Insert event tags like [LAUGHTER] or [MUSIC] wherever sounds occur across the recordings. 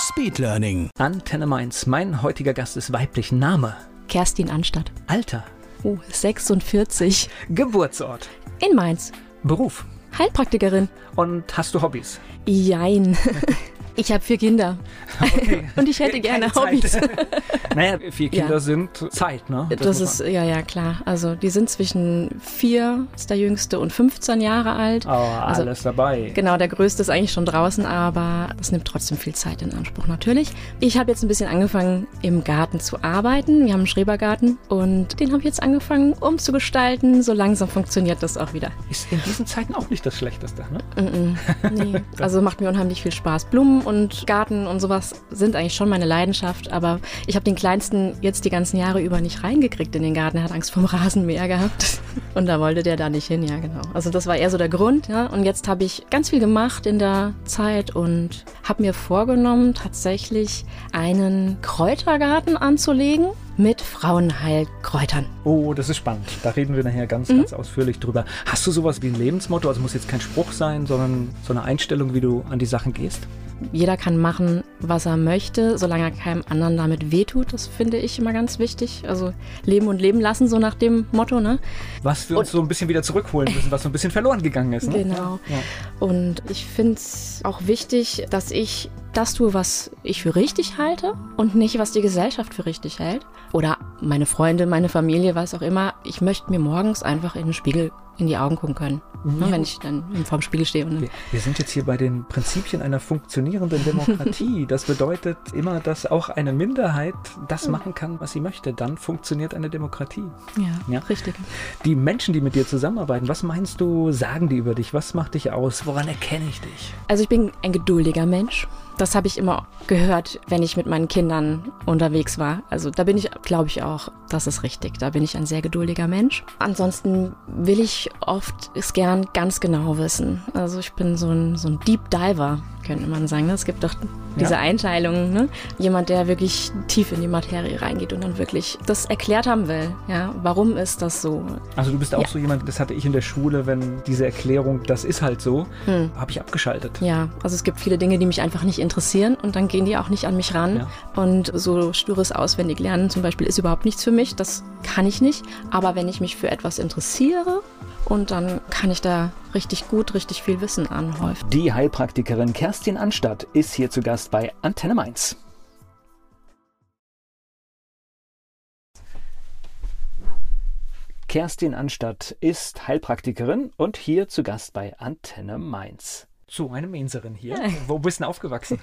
Speedlearning. Antenne Mainz. Mein heutiger Gast ist weiblich. Name. Kerstin Anstatt. Alter. Oh, 46. Geburtsort. In Mainz. Beruf. Heilpraktikerin. Und hast du Hobbys? Jein. [LAUGHS] Ich habe vier Kinder. Okay. [LAUGHS] Und ich hätte gerne Keine Hobbys. [LAUGHS] Naja, vier Kinder Ja. sind Zeit, ne? Das muss ist, ja, ja, klar. Also, die sind zwischen vier, ist der jüngste, und 15 Jahre alt. Oh, Also, alles dabei. Genau, der größte ist eigentlich schon draußen, aber das nimmt trotzdem viel Zeit in Anspruch natürlich. Ich habe jetzt ein bisschen angefangen, im Garten zu arbeiten. Wir haben einen Schrebergarten und den habe ich jetzt angefangen umzugestalten. So langsam funktioniert das auch wieder. Ist in diesen Zeiten auch nicht das Schlechteste, ne? [LAUGHS] Nee, also macht mir unheimlich viel Spaß. Blumen und Garten und sowas sind eigentlich schon meine Leidenschaft, aber ich habe den Kleinsten jetzt die ganzen Jahre über nicht reingekriegt in den Garten. Er hat Angst vom [LAUGHS] Rasenmäher gehabt und da wollte der da nicht hin, ja genau. Also das war eher so der Grund, ja. Und jetzt habe ich ganz viel gemacht in der Zeit und habe mir vorgenommen, tatsächlich einen Kräutergarten anzulegen mit Frauenheilkräutern. Oh, das ist spannend. Da reden wir nachher ganz, Mhm. ganz ausführlich drüber. Hast du sowas wie ein Lebensmotto? Also muss jetzt kein Spruch sein, sondern so eine Einstellung, wie du an die Sachen gehst? Jeder kann machen, was er möchte, solange er keinem anderen damit wehtut. Das finde ich immer ganz wichtig. Also leben und leben lassen, so nach dem Motto, ne? Was wir uns so ein bisschen wieder zurückholen müssen, was so ein bisschen verloren gegangen ist. Ne? Genau. Ja. Und ich finde es auch wichtig, dass ich das tue, was ich für richtig halte und nicht, was die Gesellschaft für richtig hält. Oder meine Freunde, meine Familie, was auch immer. Ich möchte mir morgens einfach in den Spiegel in die Augen gucken können. Ne, wenn ich dann vorm Spiegel stehe. Und Wir, wir sind jetzt hier bei den Prinzipien einer funktionierenden Demokratie. [LAUGHS] Das bedeutet immer, dass auch eine Minderheit das machen kann, was sie möchte. Dann funktioniert eine Demokratie. ja, Ja. richtig. Die Menschen, die mit dir zusammenarbeiten, was meinst du, sagen die über dich? Was macht dich aus? Woran erkenne ich dich? Also ich bin ein geduldiger Mensch. Das habe ich immer gehört, wenn ich mit meinen Kindern unterwegs war. Also da bin ich, glaube ich auch, das ist richtig. Da bin ich ein sehr geduldiger Mensch. Ansonsten will ich oft es gern ganz genau wissen. Also ich bin so ein, so ein Deep Diver, könnte man sagen. Es gibt doch diese Ja. Einteilungen. Ne? Jemand, der wirklich tief in die Materie reingeht und dann wirklich das erklärt haben will. Ja, warum ist das so? Also du bist auch Ja. so jemand, das hatte ich in der Schule, wenn diese Erklärung, das ist halt so, habe ich abgeschaltet. Ja, also es gibt viele Dinge, die mich einfach nicht interessieren und dann gehen die auch nicht an mich ran. Ja. Und so stures Auswendiglernen zum Beispiel ist überhaupt nichts für mich. Das kann ich nicht. Aber wenn ich mich für etwas interessiere und dann kann ich da richtig gut, richtig viel Wissen anhäufen. Die Heilpraktikerin Kerstin Anstatt ist hier zu Gast bei Antenne Mainz. Kerstin Anstatt ist Heilpraktikerin und hier zu Gast bei Antenne Mainz. So, eine Mainzerin hier. [LAUGHS] Wo bist du denn aufgewachsen?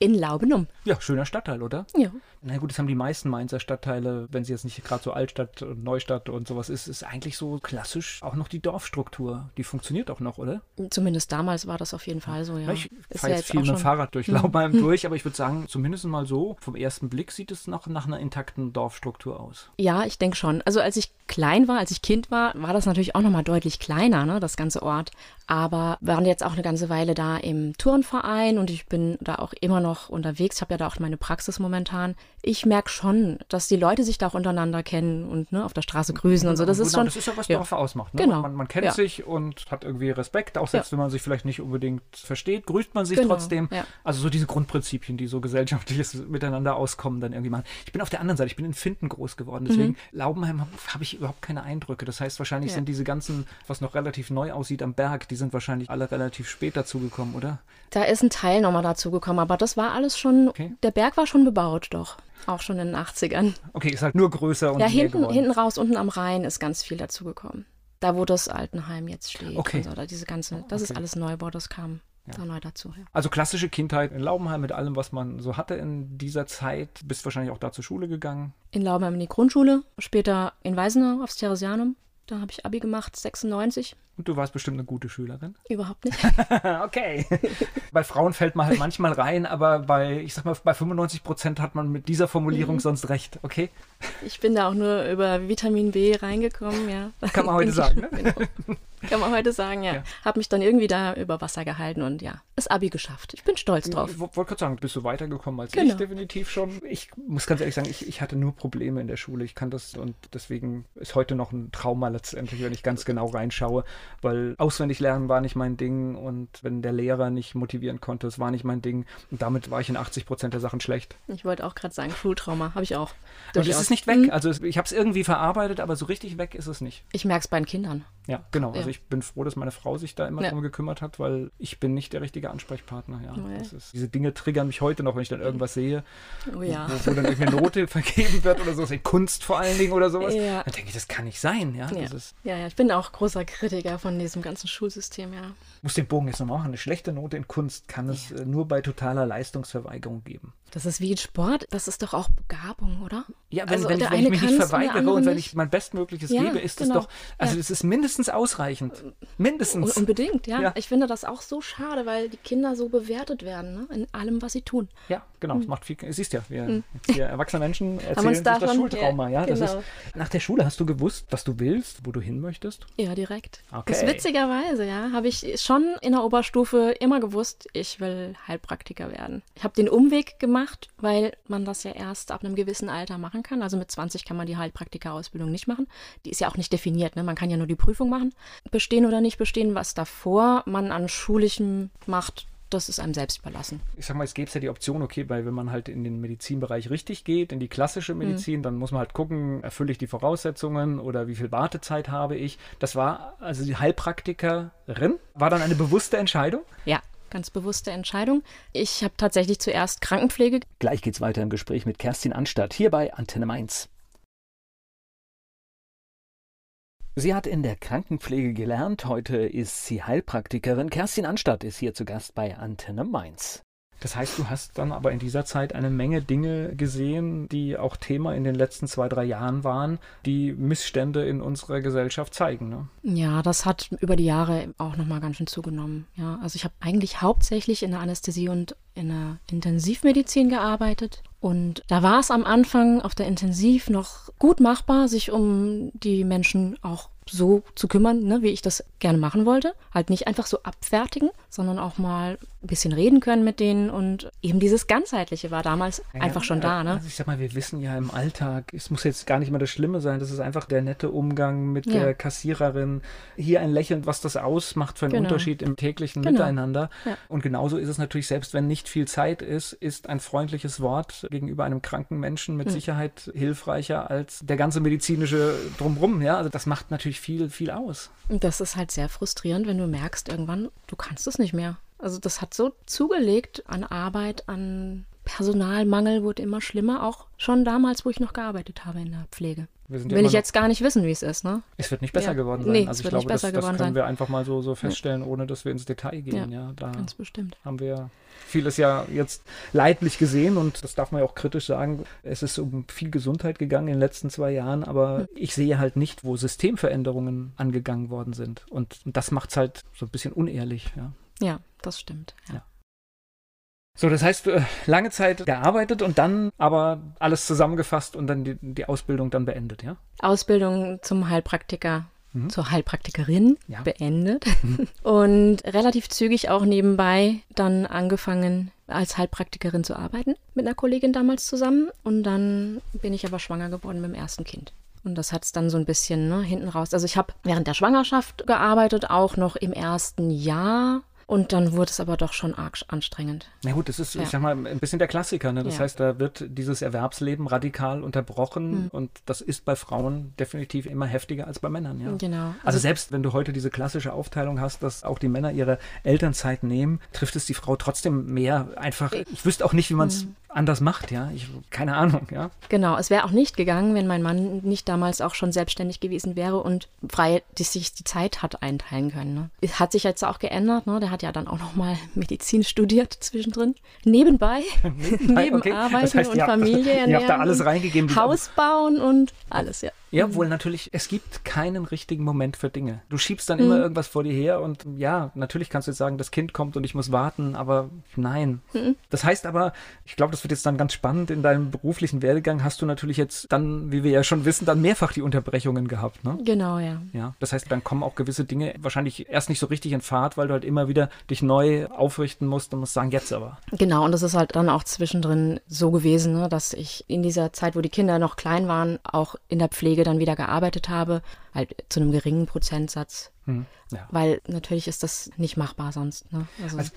In Laubenum. Ja, schöner Stadtteil, oder? Ja. Na gut, das haben die meisten Mainzer Stadtteile, wenn sie jetzt nicht gerade so Altstadt und Neustadt und sowas ist, ist eigentlich so klassisch auch noch die Dorfstruktur. Die funktioniert auch noch, oder? Zumindest damals war das auf jeden Fall so, ja. Ja, ich fahre jetzt viel mit dem Fahrrad durch Laubheim [LAUGHS] durch, aber ich würde sagen, zumindest mal so, vom ersten Blick sieht es noch nach einer intakten Dorfstruktur aus. Ja, ich denke schon. Also als ich klein war, als ich Kind war, war das natürlich auch nochmal deutlich kleiner, ne, das ganze Ort. Aber wir waren jetzt auch eine ganze Weile da im Turnverein und ich bin da auch immer noch unterwegs. Ich habe ja da auch meine Praxis momentan. Ich merke schon, dass die Leute sich da auch untereinander kennen und ne, auf der Straße grüßen und so. Das ist genau, schon. das ist ja, was ja. Ausmacht. Ne? Genau. Man, man kennt Ja. sich und hat irgendwie Respekt, auch selbst Ja. wenn man sich vielleicht nicht unbedingt versteht, grüßt man sich Genau, trotzdem. Also so diese Grundprinzipien, die so gesellschaftliches Miteinander auskommen, dann irgendwie machen. Ich bin auf der anderen Seite, ich bin in Finden groß geworden, deswegen Laubenheim habe hab ich überhaupt keine Eindrücke. Das heißt, wahrscheinlich Mhm. Sind diese ganzen, was noch relativ neu aussieht am Berg, die sind wahrscheinlich alle relativ spät dazugekommen, oder? Da ist ein Teil nochmal dazugekommen, aber das war alles schon. Okay. Der Berg war schon bebaut, doch. Auch schon in den 80ern. Okay, ist halt nur größer und ja, hinten, hinten raus, unten am Rhein ist ganz viel dazugekommen. Da, wo das Altenheim jetzt steht. Okay. Und so, da diese ganze, das ist Okay. alles Neubau, das kam da neu dazu. Ja. Also klassische Kindheit in Laubenheim mit allem, was man so hatte in dieser Zeit. Bist wahrscheinlich auch da zur Schule gegangen. In Laubenheim in die Grundschule, später in Weisenau aufs Theresianum. Da habe ich Abi gemacht, 96. Und du warst bestimmt eine gute Schülerin. Überhaupt nicht. [LAUGHS] okay. bei Frauen fällt man halt manchmal rein, aber bei, ich sag mal, bei 95 Prozent hat man mit dieser Formulierung mhm. sonst recht, okay? Ich bin da auch nur über Vitamin B reingekommen, ja. Kann man heute sagen, ne? [LAUGHS] Genau. Kann man heute sagen, ja. ja. Habe mich dann irgendwie da über Wasser gehalten und ja, das Abi geschafft. Ich bin stolz drauf. Ich wollte gerade sagen, bist du weitergekommen als genau. ich definitiv schon. Ich muss ganz ehrlich sagen, ich, ich hatte nur Probleme in der Schule. Ich kann das und deswegen ist heute noch ein Trauma letztendlich, wenn ich ganz genau reinschaue, weil auswendig lernen war nicht mein Ding und wenn der Lehrer nicht motivieren konnte, das war nicht mein Ding und damit war ich in 80 Prozent der Sachen schlecht. Ich wollte auch gerade sagen, Schultrauma habe ich auch. Und es ist nicht weg. Mhm. Also ich habe es irgendwie verarbeitet, aber so richtig weg ist es nicht. Ich merke es bei den Kindern. Ja, genau. Ja. Also ich bin froh, dass meine Frau sich da immer ja. drum gekümmert hat, weil ich bin nicht der richtige Ansprechpartner. Ja. Oh, ja. Ist, diese Dinge triggern mich heute noch, wenn ich dann irgendwas sehe, oh, ja. wo, wo, dann irgendeine Note [LAUGHS] vergeben wird oder so, in Kunst vor allen Dingen oder sowas. Ja. Dann denke ich, das kann nicht sein. Ja, ja. ja, ja, ich bin auch großer Kritiker von diesem ganzen Schulsystem, ja. Muss den Bogen jetzt nochmal machen. Eine schlechte Note in Kunst kann es äh, nur bei totaler Leistungsverweigerung geben. Das ist wie in Sport, das ist doch auch Begabung, oder? Ja, wenn, also wenn, ich, wenn ich mich nicht verweigere und wenn ich mein Bestmögliches ja, gebe, ist es genau. doch, also es ist mindestens ausreichend. Mindestens. Unbedingt, ja. ja. Ich finde das auch so schade, weil die Kinder so bewertet werden, ne? in allem, was sie tun. Ja, genau. Mhm. Es macht viel, siehst ja, wir, mhm. wir erwachsene Menschen erzählen sich das Schultrauma, ja. ja genau. ist, nach der Schule hast du gewusst, was du willst, wo du hin möchtest? Ja, direkt. Okay. Das witzigerweise, ja, habe ich schon in der Oberstufe immer gewusst, ich will Heilpraktiker werden. Ich habe den Umweg gemacht weil man das ja erst ab einem gewissen Alter machen kann. Also mit 20 kann man die Heilpraktika-Ausbildung nicht machen. Die ist ja auch nicht definiert. Ne? Man kann ja nur die Prüfung machen. Bestehen oder nicht bestehen, was davor man an Schulichem macht, das ist einem selbst überlassen. Ich sag mal, es gäbe ja die Option, okay, weil wenn man halt in den Medizinbereich richtig geht, in die klassische mhm. Medizin, mhm. dann muss man halt gucken, erfülle ich die Voraussetzungen oder wie viel Wartezeit habe ich. Das war, also die Heilpraktikerin, war dann eine bewusste Entscheidung? Ja, ganz bewusste Entscheidung. Ich habe tatsächlich zuerst Krankenpflege. Gleich geht's weiter im Gespräch mit Kerstin Anstatt hier bei Antenne Mainz. Sie hat in der Krankenpflege gelernt, heute ist sie Heilpraktikerin. Kerstin Anstatt ist hier zu Gast bei Antenne Mainz. Das heißt, du hast dann aber in dieser Zeit eine Menge Dinge gesehen, die auch Thema in den letzten zwei, drei Jahren waren, die Missstände in unserer Gesellschaft zeigen. Ne? Ja, das hat über die Jahre auch nochmal ganz schön zugenommen. Ja, also ich habe eigentlich hauptsächlich in der Anästhesie und in der Intensivmedizin gearbeitet. Und da war es am Anfang auf der Intensiv noch gut machbar, sich um die Menschen auch so zu kümmern, ne, wie ich das gerne machen wollte. Halt nicht einfach so abfertigen, sondern auch mal ein bisschen reden können mit denen und eben dieses Ganzheitliche war damals ja, einfach schon da. Ne? Also ich sag mal, wir wissen ja im Alltag, es muss jetzt gar nicht mal das Schlimme sein, das ist einfach der nette Umgang mit ja. der Kassiererin. Hier ein Lächeln, was das ausmacht für einen genau. Unterschied im täglichen genau. Miteinander. Ja. Und genauso ist es natürlich, selbst wenn nicht viel Zeit ist, ist ein freundliches Wort gegenüber einem kranken Menschen mit hm. Sicherheit hilfreicher als der ganze medizinische Drumrum. Ja, also das macht natürlich viel, viel aus. Und das ist halt sehr frustrierend, wenn du merkst, irgendwann, du kannst es nicht mehr. Also das hat so zugelegt an Arbeit, an Personalmangel wurde immer schlimmer, auch schon damals, wo ich noch gearbeitet habe in der Pflege. Will ich jetzt gar nicht wissen, wie es ist, ne? Es wird nicht besser ja. geworden sein. Nee, also es wird glaube, nicht besser das, geworden das können sein. wir einfach mal so, so feststellen, ohne dass wir ins Detail gehen. Ja, ja da ganz bestimmt. haben wir vieles ja jetzt leidlich gesehen und das darf man ja auch kritisch sagen. Es ist um viel Gesundheit gegangen in den letzten zwei Jahren, aber hm. ich sehe halt nicht, wo Systemveränderungen angegangen worden sind. Und das macht es halt so ein bisschen unehrlich, ja. Ja, das stimmt. Ja. ja. So, das heißt, äh, lange Zeit gearbeitet und dann aber alles zusammengefasst und dann die, die Ausbildung dann beendet, ja? Ausbildung zum Heilpraktiker mhm. zur Heilpraktikerin ja. beendet mhm. [LAUGHS] und relativ zügig auch nebenbei dann angefangen als Heilpraktikerin zu arbeiten mit einer Kollegin damals zusammen und dann bin ich aber schwanger geworden mit dem ersten Kind. Und das hat es dann so ein bisschen ne, hinten raus. Also ich habe während der Schwangerschaft gearbeitet, auch noch im ersten Jahr und dann wurde es aber doch schon arg anstrengend. Na gut, das ist, ja. ich sag mal, ein bisschen der Klassiker. Ne? Das ja. heißt, da wird dieses Erwerbsleben radikal unterbrochen mhm. und das ist bei Frauen definitiv immer heftiger als bei Männern. Ja? Genau. Also, also, selbst wenn du heute diese klassische Aufteilung hast, dass auch die Männer ihre Elternzeit nehmen, trifft es die Frau trotzdem mehr einfach. Ich wüsste auch nicht, wie man es mhm anders macht, ja. Ich, keine Ahnung, ja. Genau, es wäre auch nicht gegangen, wenn mein Mann nicht damals auch schon selbstständig gewesen wäre und frei die sich die Zeit hat einteilen können. Ne? Hat sich jetzt auch geändert, ne? Der hat ja dann auch nochmal [LAUGHS] Medizin studiert zwischendrin. Nebenbei, [LAUGHS] Nebenbei neben okay. Arbeiten das heißt, und Familie ernähren. [LAUGHS] Ihr habt da alles reingegeben. Haus bauen und alles, ja. Ja, wohl natürlich, es gibt keinen richtigen Moment für Dinge. Du schiebst dann mhm. immer irgendwas vor dir her und ja, natürlich kannst du jetzt sagen, das Kind kommt und ich muss warten, aber nein. Mhm. Das heißt aber, ich glaube, das wird jetzt dann ganz spannend, in deinem beruflichen Werdegang hast du natürlich jetzt dann, wie wir ja schon wissen, dann mehrfach die Unterbrechungen gehabt, ne? Genau, ja. Ja, das heißt, dann kommen auch gewisse Dinge wahrscheinlich erst nicht so richtig in Fahrt, weil du halt immer wieder dich neu aufrichten musst und musst sagen, jetzt aber. Genau, und das ist halt dann auch zwischendrin so gewesen, ne, dass ich in dieser Zeit, wo die Kinder noch klein waren, auch in der Pflege Pflege dann wieder gearbeitet habe, halt zu einem geringen Prozentsatz. Hm. Ja. Weil natürlich ist das nicht machbar sonst. Ne? Also, also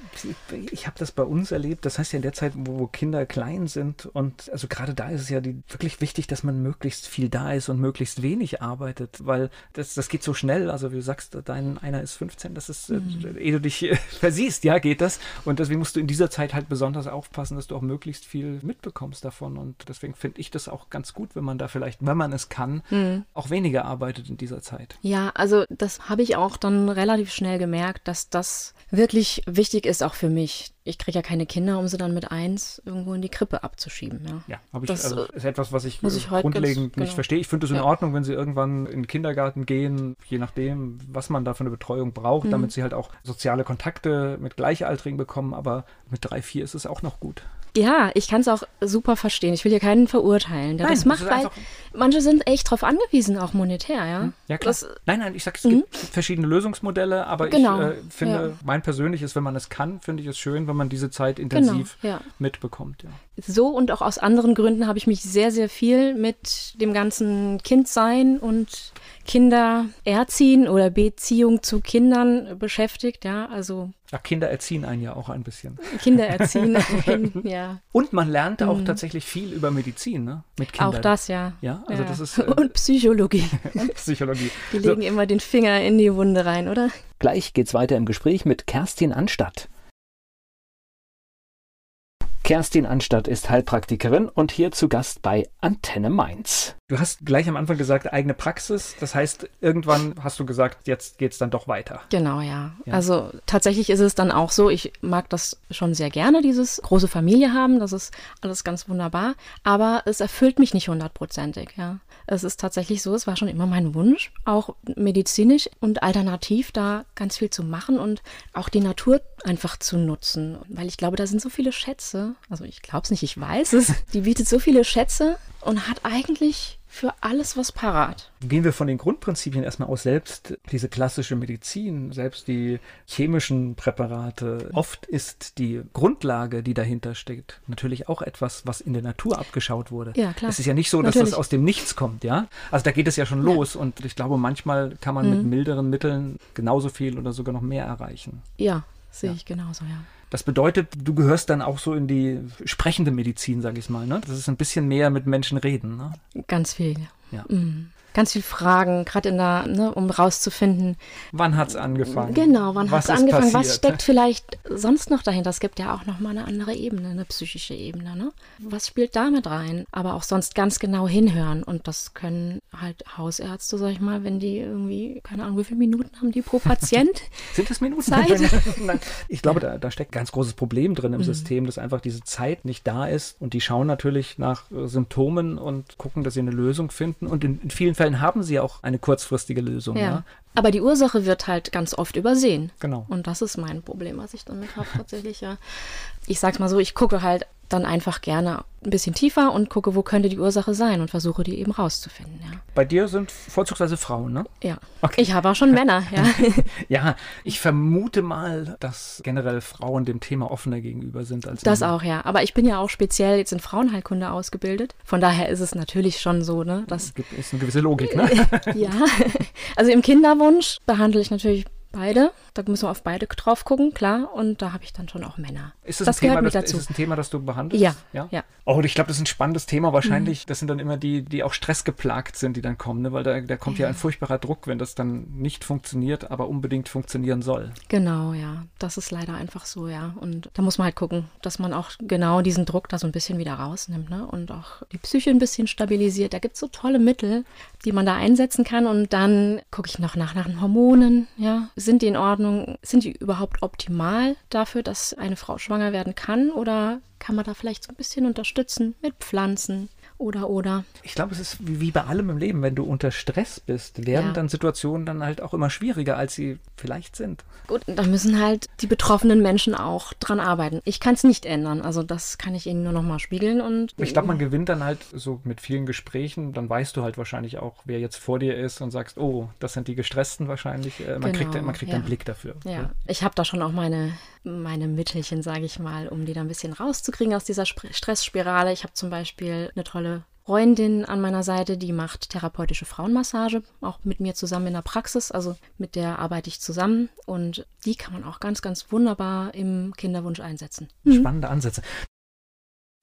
ich habe das bei uns erlebt. Das heißt ja in der Zeit, wo, wo, Kinder klein sind und also gerade da ist es ja die, wirklich wichtig, dass man möglichst viel da ist und möglichst wenig arbeitet, weil das, das geht so schnell. Also wie du sagst, dein einer ist 15, das ist, äh, mhm. ehe du dich äh, versiehst, ja, geht das. Und deswegen musst du in dieser Zeit halt besonders aufpassen, dass du auch möglichst viel mitbekommst davon. Und deswegen finde ich das auch ganz gut, wenn man da vielleicht, wenn man es kann, mhm. auch weniger arbeitet in dieser Zeit. Ja, also das habe ich auch dann relativ schnell gemerkt, dass das wirklich wichtig ist auch für mich. Ich kriege ja keine Kinder, um sie dann mit eins irgendwo in die Krippe abzuschieben. Ja, ja habe ich, das also, ist etwas, was ich, ich grundlegend ganz, nicht verstehe. Ich finde es in ja. Ordnung, wenn sie irgendwann in den Kindergarten gehen, je nachdem, was man da für eine Betreuung braucht, mhm. damit sie halt auch soziale Kontakte mit Gleichaltrigen bekommen. Aber mit drei, vier ist es auch noch gut. Ja, ich kann es auch super verstehen. Ich will hier keinen verurteilen, der nein, das macht, weil manche sind echt drauf angewiesen, auch monetär, ja. Hm, ja, klar. Das, nein, nein, ich sag, es gibt mhm. verschiedene Lösungsmodelle, aber genau, ich äh, finde, ja. mein persönliches, wenn man es kann, finde ich es schön, wenn man diese Zeit intensiv genau, ja. mitbekommt, ja. So und auch aus anderen Gründen habe ich mich sehr, sehr viel mit dem ganzen Kindsein und Kinder erziehen oder Beziehung zu Kindern beschäftigt, ja, also. Ja, Kinder erziehen einen ja auch ein bisschen. Kinder erziehen [LAUGHS] einen, ja. Und man lernt auch mhm. tatsächlich viel über Medizin, ne? Mit Kindern. Auch das, ja. Ja, also ja. das ist. Äh, Und Psychologie. [LAUGHS] Psychologie. Die legen so. immer den Finger in die Wunde rein, oder? Gleich geht's weiter im Gespräch mit Kerstin Anstatt. Kerstin Anstatt ist Heilpraktikerin und hier zu Gast bei Antenne Mainz. Du hast gleich am Anfang gesagt, eigene Praxis. Das heißt, irgendwann hast du gesagt, jetzt geht es dann doch weiter. Genau, ja. ja. Also tatsächlich ist es dann auch so, ich mag das schon sehr gerne, dieses große Familie haben. Das ist alles ganz wunderbar. Aber es erfüllt mich nicht hundertprozentig, ja. Es ist tatsächlich so, es war schon immer mein Wunsch, auch medizinisch und alternativ da ganz viel zu machen und auch die Natur einfach zu nutzen. Weil ich glaube, da sind so viele Schätze. Also ich glaube es nicht, ich weiß es. [LAUGHS] Die bietet so viele Schätze und hat eigentlich für alles was parat. Gehen wir von den Grundprinzipien erstmal aus, selbst diese klassische Medizin, selbst die chemischen Präparate. Oft ist die Grundlage, die dahinter steckt, natürlich auch etwas, was in der Natur abgeschaut wurde. Ja, klar. Es ist ja nicht so, dass natürlich. das aus dem Nichts kommt, ja. Also da geht es ja schon ja. los und ich glaube, manchmal kann man mhm. mit milderen Mitteln genauso viel oder sogar noch mehr erreichen. Ja, sehe ja. ich genauso, ja. Das bedeutet, du gehörst dann auch so in die sprechende Medizin, sag ich mal. Ne? Das ist ein bisschen mehr mit Menschen reden. Ne? Ganz viel. Ja. Mhm ganz viel Fragen, gerade in der, ne, um rauszufinden. Wann hat es angefangen? Genau, wann hat es angefangen? Passiert? Was steckt vielleicht sonst noch dahinter? Es gibt ja auch noch mal eine andere Ebene, eine psychische Ebene. Ne? Was spielt damit rein? Aber auch sonst ganz genau hinhören. Und das können halt Hausärzte, sag ich mal, wenn die irgendwie, keine Ahnung, wie viele Minuten haben die pro [LAUGHS] Patient? Sind das Minuten? Zeit? [LAUGHS] Nein, [LAUGHS] ich glaube, da, da steckt ein ganz großes Problem drin im mhm. System, dass einfach diese Zeit nicht da ist. Und die schauen natürlich nach äh, Symptomen und gucken, dass sie eine Lösung finden. Und in, in vielen Fällen haben sie auch eine kurzfristige Lösung. Ja. ja. Aber die Ursache wird halt ganz oft übersehen. Genau. Und das ist mein Problem, was ich damit habe tatsächlich, ja. Ich sag's mal so, ich gucke halt dann einfach gerne ein bisschen tiefer und gucke, wo könnte die Ursache sein und versuche die eben rauszufinden. Ja. Bei dir sind vorzugsweise Frauen, ne? Ja. Okay. Ich habe auch schon Männer, [LAUGHS] ja. ja, ich vermute mal, dass generell Frauen dem Thema offener gegenüber sind als Das Männer. auch, ja. Aber ich bin ja auch speziell jetzt in Frauenheilkunde ausgebildet. Von daher ist es natürlich schon so, ne? Das ist eine gewisse Logik, ne? [LAUGHS] ja. Also im Kinderwunsch behandle ich natürlich Beide. Da müssen wir auf beide drauf gucken, klar. Und da habe ich dann schon auch Männer. Ist das, das ein Thema, das, dazu. Ist das ein Thema, das du behandelst? Ja. ja? ja. Oh, ich glaube, das ist ein spannendes Thema. Wahrscheinlich, mhm. das sind dann immer die, die auch stressgeplagt sind, die dann kommen, ne? weil da, da kommt ja. ja ein furchtbarer Druck, wenn das dann nicht funktioniert, aber unbedingt funktionieren soll. Genau, ja. Das ist leider einfach so, ja. Und da muss man halt gucken, dass man auch genau diesen Druck da so ein bisschen wieder rausnimmt ne? und auch die Psyche ein bisschen stabilisiert. Da gibt es so tolle Mittel, die man da einsetzen kann. Und dann gucke ich noch nach, nach den Hormonen, ja. Sind die in Ordnung? Sind die überhaupt optimal dafür, dass eine Frau schwanger werden kann? Oder kann man da vielleicht so ein bisschen unterstützen mit Pflanzen? Oder oder. Ich glaube, es ist wie bei allem im Leben, wenn du unter Stress bist, werden ja. dann Situationen dann halt auch immer schwieriger, als sie vielleicht sind. Gut, da müssen halt die betroffenen Menschen auch dran arbeiten. Ich kann es nicht ändern, also das kann ich ihnen nur noch mal spiegeln und Ich glaube, man gewinnt dann halt so mit vielen Gesprächen, dann weißt du halt wahrscheinlich auch, wer jetzt vor dir ist und sagst, oh, das sind die gestressten wahrscheinlich. Äh, man genau, kriegt man kriegt ja. einen Blick dafür. Ja, ja. ich habe da schon auch meine meine Mittelchen, sage ich mal, um die da ein bisschen rauszukriegen aus dieser Stressspirale. Ich habe zum Beispiel eine tolle Freundin an meiner Seite, die macht therapeutische Frauenmassage, auch mit mir zusammen in der Praxis. Also mit der arbeite ich zusammen und die kann man auch ganz, ganz wunderbar im Kinderwunsch einsetzen. Mhm. Spannende Ansätze.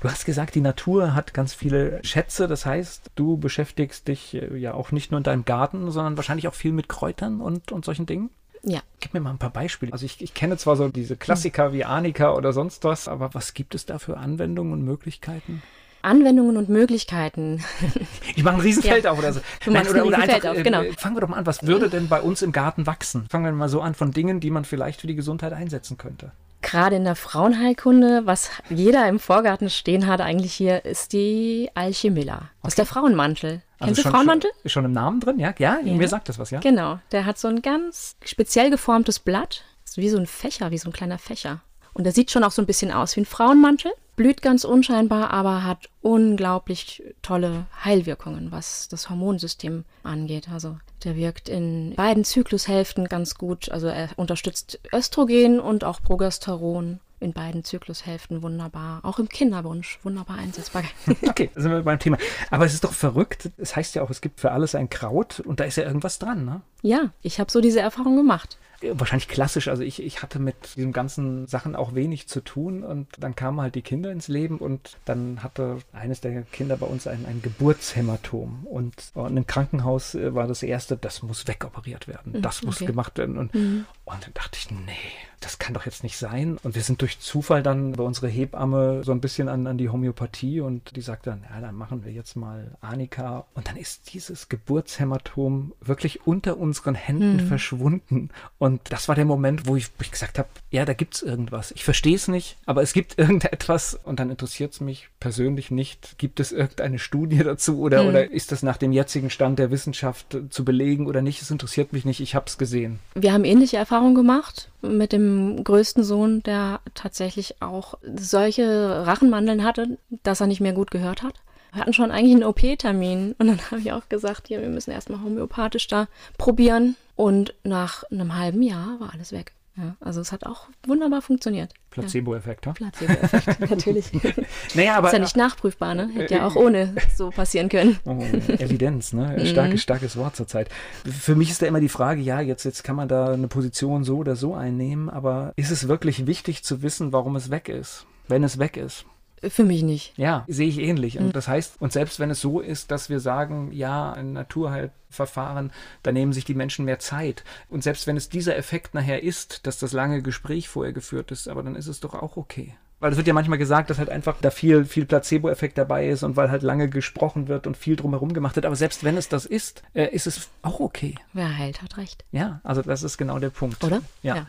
Du hast gesagt, die Natur hat ganz viele Schätze. Das heißt, du beschäftigst dich äh, ja auch nicht nur in deinem Garten, sondern wahrscheinlich auch viel mit Kräutern und, und solchen Dingen. Ja. Gib mir mal ein paar Beispiele. Also ich, ich kenne zwar so diese Klassiker wie Arnika oder sonst was, aber was gibt es da für Anwendungen und Möglichkeiten? Anwendungen und Möglichkeiten. [LAUGHS] Ich mache ein Riesenfeld ja. auf oder so. Du Nein, oder, ein Riesenfeld auf, genau. Äh, fangen wir doch mal an. Was würde denn bei uns im Garten wachsen? Fangen wir mal so an von Dingen, die man vielleicht für die Gesundheit einsetzen könnte. Gerade in der Frauenheilkunde, was jeder im Vorgarten stehen hat, eigentlich hier, ist die Alchemilla. Okay. Ist der Frauenmantel. Also Kennst du Frauenmantel? Ist schon im Namen drin, ja? ja? ja? Mir sagt das was, ja? Genau. Der hat so ein ganz speziell geformtes Blatt. Wie so ein Fächer, wie so ein kleiner Fächer. Und der sieht schon auch so ein bisschen aus wie ein Frauenmantel blüht ganz unscheinbar, aber hat unglaublich tolle Heilwirkungen, was das Hormonsystem angeht. Also der wirkt in beiden Zyklushälften ganz gut. Also er unterstützt Östrogen und auch Progesteron in beiden Zyklushälften wunderbar. Auch im Kinderwunsch wunderbar einsetzbar. [LAUGHS] okay, sind wir beim Thema. Aber es ist doch verrückt. Es heißt ja auch, es gibt für alles ein Kraut und da ist ja irgendwas dran, ne? Ja, ich habe so diese Erfahrung gemacht wahrscheinlich klassisch. Also ich, ich hatte mit diesen ganzen Sachen auch wenig zu tun und dann kamen halt die Kinder ins Leben und dann hatte eines der Kinder bei uns ein, ein Geburtshämatom und, und im Krankenhaus äh, war das erste, das muss wegoperiert werden, mhm, das muss okay. gemacht werden und, mhm. und dann dachte ich, nee, das kann doch jetzt nicht sein. Und wir sind durch Zufall dann bei unserer Hebamme so ein bisschen an, an die Homöopathie und die sagt dann, ja, dann machen wir jetzt mal Anika. Und dann ist dieses Geburtshämatom wirklich unter unseren Händen mhm. verschwunden. Und das war der Moment, wo ich, wo ich gesagt habe, ja, da gibt es irgendwas. Ich verstehe es nicht, aber es gibt [LAUGHS] irgendetwas und dann interessiert es mich persönlich nicht. Gibt es irgendeine Studie dazu oder, mhm. oder ist das nach dem jetzigen Stand der Wissenschaft zu belegen oder nicht? Es interessiert mich nicht. Ich habe es gesehen. Wir haben ähnliche Erfahrungen gemacht mit dem größten Sohn, der tatsächlich auch solche Rachenmandeln hatte, dass er nicht mehr gut gehört hat. Wir hatten schon eigentlich einen OP-Termin und dann [LAUGHS] habe ich auch gesagt, hier, wir müssen erstmal homöopathisch da probieren. Und nach einem halben Jahr war alles weg. Ja, also es hat auch wunderbar funktioniert. Placebo-Effekt, ja. Placebo-Effekt, [LAUGHS] natürlich. [LAUGHS] naja, aber, ist ja nicht nachprüfbar, ne? Hätte ja auch ohne so passieren können. Oh, Evidenz, ne? [LAUGHS] Mhm. Starkes, starkes Wort zurzeit. Für mich ist da immer die Frage, ja, jetzt, jetzt kann man da eine Position so oder so einnehmen, aber ist es wirklich wichtig zu wissen, warum es weg ist, wenn es weg ist? Für mich nicht. Ja, sehe ich ähnlich. Und mhm. das heißt, und selbst wenn es so ist, dass wir sagen, ja, ein Naturheilverfahren, da nehmen sich die Menschen mehr Zeit. Und selbst wenn es dieser Effekt nachher ist, dass das lange Gespräch vorher geführt ist, aber dann ist es doch auch okay. Weil es wird ja manchmal gesagt, dass halt einfach da viel, viel Placebo-Effekt dabei ist und weil halt lange gesprochen wird und viel drumherum gemacht wird. Aber selbst wenn es das ist, äh, ist es auch okay. Wer heilt, hat recht. Ja, also das ist genau der Punkt. Oder? ja. ja.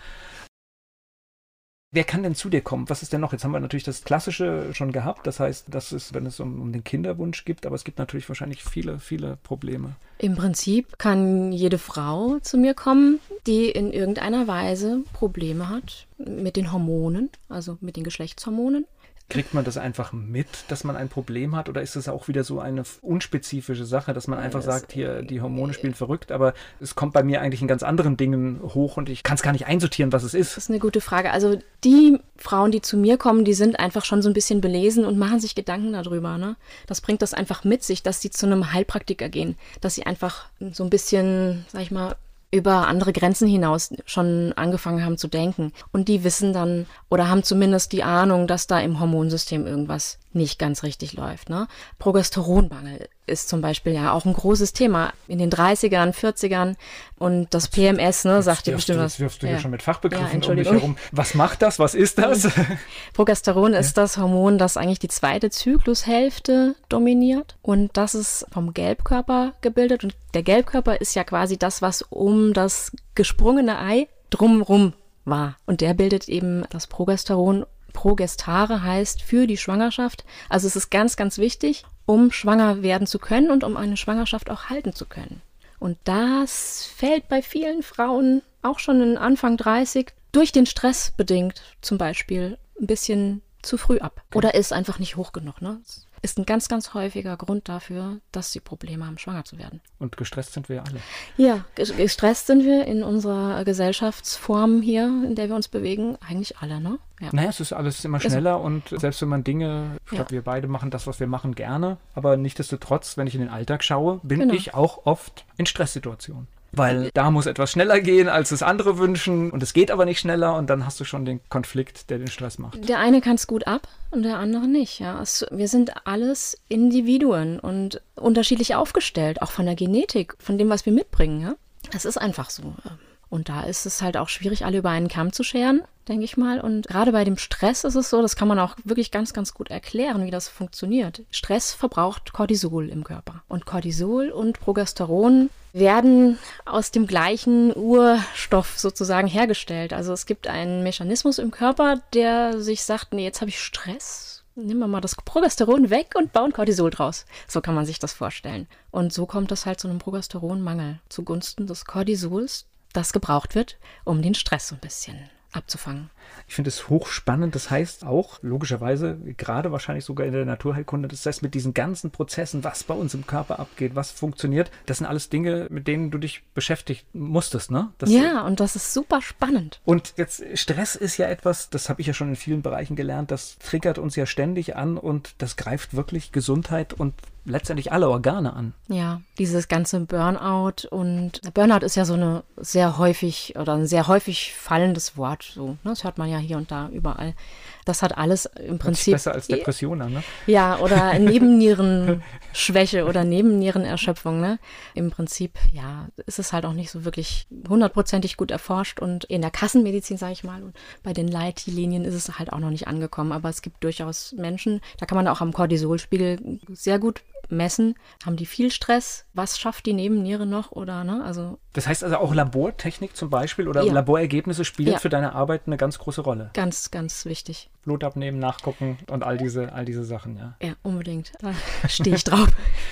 Wer kann denn zu dir kommen? Was ist denn noch? Jetzt haben wir natürlich das Klassische schon gehabt. Das heißt, das ist, wenn es um, um, den Kinderwunsch gibt, aber es gibt natürlich wahrscheinlich viele, viele Probleme. Im Prinzip kann jede Frau zu mir kommen, die in irgendeiner Weise Probleme hat mit den Hormonen, also mit den Geschlechtshormonen. Kriegt man das einfach mit, dass man ein Problem hat oder ist das auch wieder so eine unspezifische Sache, dass man einfach sagt, hier, die Hormone spielen verrückt, aber es kommt bei mir eigentlich in ganz anderen Dingen hoch und ich kann es gar nicht einsortieren, was es ist? Das ist eine gute Frage. Also die Frauen, die zu mir kommen, die sind einfach schon so ein bisschen belesen und machen sich Gedanken darüber. Ne? Das bringt das einfach mit sich, dass sie zu einem Heilpraktiker gehen, dass sie einfach so ein bisschen, sag ich mal, über andere Grenzen hinaus schon angefangen haben zu denken. Und die wissen dann oder haben zumindest die Ahnung, dass da im Hormonsystem irgendwas nicht ganz richtig läuft. Ne? Progesteronmangel ist zum Beispiel ja auch ein großes Thema in den 30ern, 40ern und das PMS, ne, sagt dir bestimmt was. Jetzt wirfst du ja. schon mit Fachbegriffen ja, um dich herum. Was macht das? Was ist das? [LAUGHS] Progesteron ja. ist das Hormon, das eigentlich die zweite Zyklushälfte dominiert und das ist vom Gelbkörper gebildet und der Gelbkörper ist ja quasi das, was um das gesprungene Ei drumrum war und der bildet eben das Progesteron Progestare heißt für die Schwangerschaft. Also es ist ganz, ganz wichtig, um schwanger werden zu können und um eine Schwangerschaft auch halten zu können. Und das fällt bei vielen Frauen auch schon in Anfang 30 durch den Stress bedingt zum Beispiel ein bisschen zu früh ab. Oder ist einfach nicht hoch genug. Ne? ist ein ganz, ganz häufiger Grund dafür, dass sie Probleme haben, schwanger zu werden. Und gestresst sind wir alle. Ja, gestresst sind wir in unserer Gesellschaftsform hier, in der wir uns bewegen, eigentlich alle, ne? Ja. Naja, es ist alles immer schneller also, und selbst wenn man Dinge, ich glaube, ja. wir beide machen das, was wir machen, gerne, aber nichtsdestotrotz, wenn ich in den Alltag schaue, bin genau. ich auch oft in Stresssituationen weil da muss etwas schneller gehen, als es andere wünschen und es geht aber nicht schneller und dann hast du schon den Konflikt, der den Stress macht. Der eine kann es gut ab und der andere nicht. Ja. Es, wir sind alles Individuen und unterschiedlich aufgestellt, auch von der Genetik, von dem, was wir mitbringen. Ja. Das ist einfach so. Und da ist es halt auch schwierig, alle über einen Kamm zu scheren, denke ich mal. Und gerade bei dem Stress ist es so, das kann man auch wirklich ganz, ganz gut erklären, wie das funktioniert. Stress verbraucht Cortisol im Körper. Und Cortisol und Progesteron werden aus dem gleichen Urstoff sozusagen hergestellt. Also es gibt einen Mechanismus im Körper, der sich sagt, nee, jetzt habe ich Stress. Nehmen wir mal das Progesteron weg und bauen Cortisol draus. So kann man sich das vorstellen. Und so kommt es halt zu einem Progesteronmangel zugunsten des Cortisols, das gebraucht wird, um den Stress so ein bisschen abzufangen. Ich finde es hochspannend. Das heißt auch, logischerweise, gerade wahrscheinlich sogar in der Naturheilkunde, das heißt mit diesen ganzen Prozessen, was bei uns im Körper abgeht, was funktioniert, das sind alles Dinge, mit denen du dich beschäftigen musstest, ne? Das ja, und das ist super spannend. Und jetzt, Stress ist ja etwas, das habe ich ja schon in vielen Bereichen gelernt, das triggert uns ja ständig an und das greift wirklich Gesundheit und letztendlich alle Organe an. Ja, dieses ganze Burnout und Burnout ist ja so eine sehr häufig oder ein sehr häufig fallendes Wort. So, ne? Das hört man ja hier und da überall. Das hat alles im Prinzip. Besser als Depression an, ne? Ja, oder [LAUGHS] Nebennierenschwäche oder Nebennierenerschöpfung, ne? Im Prinzip, ja, ist es halt auch nicht so wirklich hundertprozentig gut erforscht und in der Kassenmedizin, sage ich mal, und bei den Leitlinien ist es halt auch noch nicht angekommen. Aber es gibt durchaus Menschen, da kann man auch am Cortisolspiegel sehr gut messen, haben die viel Stress, was schafft die Nebenniere noch oder ne? Also das heißt also auch Labortechnik zum Beispiel oder ja. Laborergebnisse spielen ja. für deine Arbeit eine ganz große Rolle. Ganz, ganz wichtig. Blut abnehmen, nachgucken und all diese, all diese Sachen, ja. Ja, unbedingt. Da [LAUGHS] stehe ich drauf.